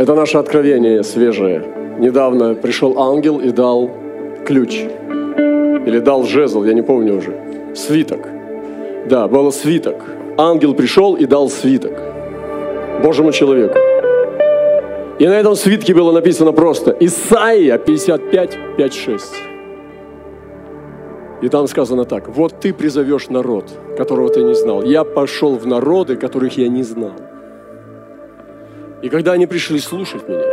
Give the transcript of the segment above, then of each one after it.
Это наше откровение свежее. Недавно пришел ангел и дал ключ. Или дал жезл, я не помню уже. Свиток. Да, было свиток. Ангел пришел и дал свиток Божьему человеку. И на этом свитке было написано просто Исаия 55, 5, 6. И там сказано так, вот ты призовешь народ, которого ты не знал. Я пошел в народы, которых я не знал. И когда они пришли слушать меня,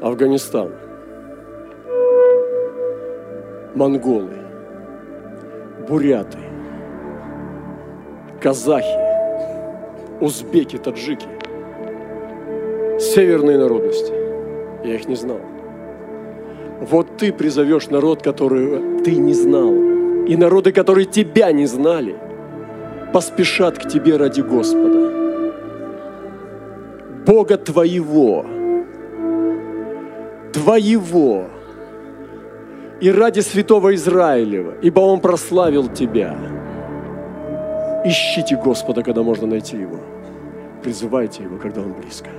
Афганистан, монголы, буряты, казахи, узбеки, таджики, северные народности, я их не знал. Вот ты призовешь народ, который ты не знал, и народы, которые тебя не знали, поспешат к тебе ради Господа. Бога твоего, твоего, и ради святого Израилева, ибо Он прославил тебя. Ищите Господа, когда можно найти Его. Призывайте Его, когда Он близко.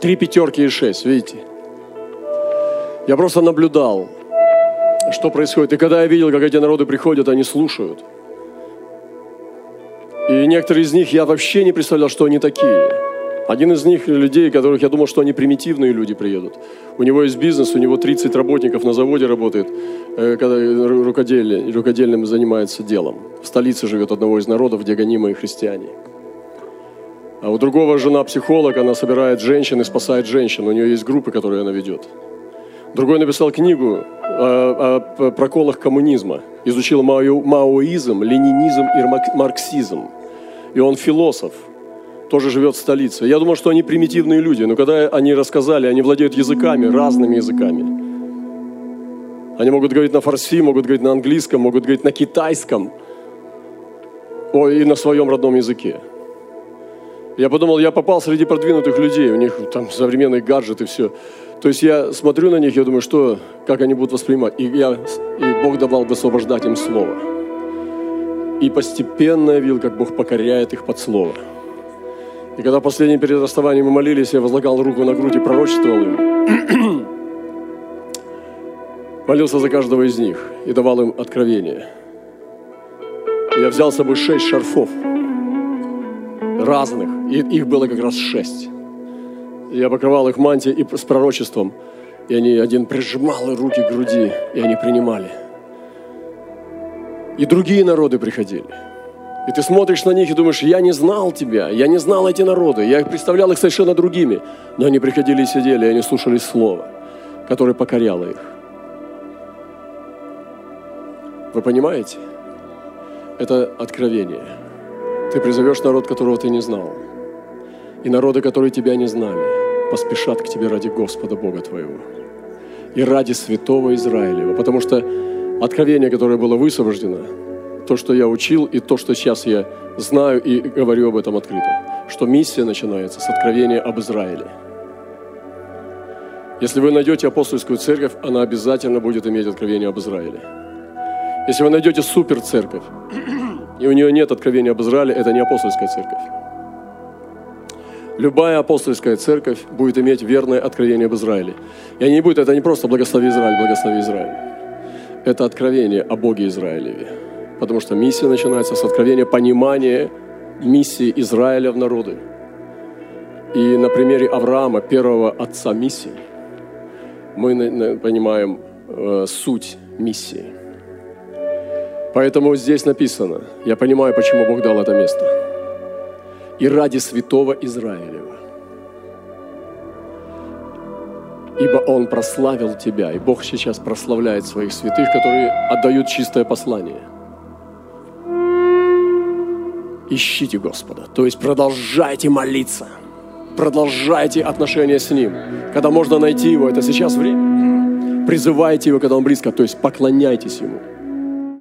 Три пятерки и шесть, видите? Я просто наблюдал, что происходит. И когда я видел, как эти народы приходят, они слушают. И некоторые из них я вообще не представлял, что они такие. Один из них людей, которых я думал, что они примитивные люди приедут. У него есть бизнес, у него 30 работников на заводе работает, э, когда рукоделие, рукодельным занимается делом. В столице живет одного из народов, где гонимые христиане. А у другого жена психолог, она собирает женщин и спасает женщин. У нее есть группы, которые она ведет. Другой написал книгу о, о проколах коммунизма. Изучил маоизм, ленинизм и марксизм. И он философ – тоже живет в столице. Я думал, что они примитивные люди, но когда они рассказали, они владеют языками, разными языками. Они могут говорить на фарси, могут говорить на английском, могут говорить на китайском, о, и на своем родном языке. Я подумал, я попал среди продвинутых людей, у них там современные гаджеты, все. То есть я смотрю на них, я думаю, что, как они будут воспринимать. И, я, и Бог давал высвобождать им слово. И постепенно я видел, как Бог покоряет их под слово. И когда последний перед расставанием мы молились, я возлагал руку на грудь и пророчествовал им. Молился за каждого из них и давал им откровение. Я взял с собой шесть шарфов разных, и их было как раз шесть. Я покрывал их мантией и с пророчеством, и они один прижимал руки к груди, и они принимали. И другие народы приходили – и ты смотришь на них и думаешь, я не знал тебя, я не знал эти народы, я представлял их совершенно другими. Но они приходили и сидели, и они слушали Слово, которое покоряло их. Вы понимаете? Это откровение. Ты призовешь народ, которого ты не знал. И народы, которые тебя не знали, поспешат к тебе ради Господа Бога твоего. И ради святого Израилева. Потому что откровение, которое было высвобождено, то, что я учил, и то, что сейчас я знаю и говорю об этом открыто. Что миссия начинается с откровения об Израиле. Если вы найдете апостольскую церковь, она обязательно будет иметь откровение об Израиле. Если вы найдете супер церковь, и у нее нет откровения об Израиле, это не апостольская церковь. Любая апостольская церковь будет иметь верное откровение об Израиле. И они будут, это не просто благослови Израиль, благослови Израиль. Это откровение о Боге Израилеве. Потому что миссия начинается с откровения понимания миссии Израиля в народы. И на примере Авраама, первого отца миссии, мы понимаем э, суть миссии. Поэтому здесь написано, я понимаю, почему Бог дал это место. И ради святого Израилева. Ибо Он прославил тебя, и Бог сейчас прославляет своих святых, которые отдают чистое послание – ищите Господа. То есть продолжайте молиться. Продолжайте отношения с Ним. Когда можно найти Его, это сейчас время. Призывайте Его, когда Он близко. То есть поклоняйтесь Ему.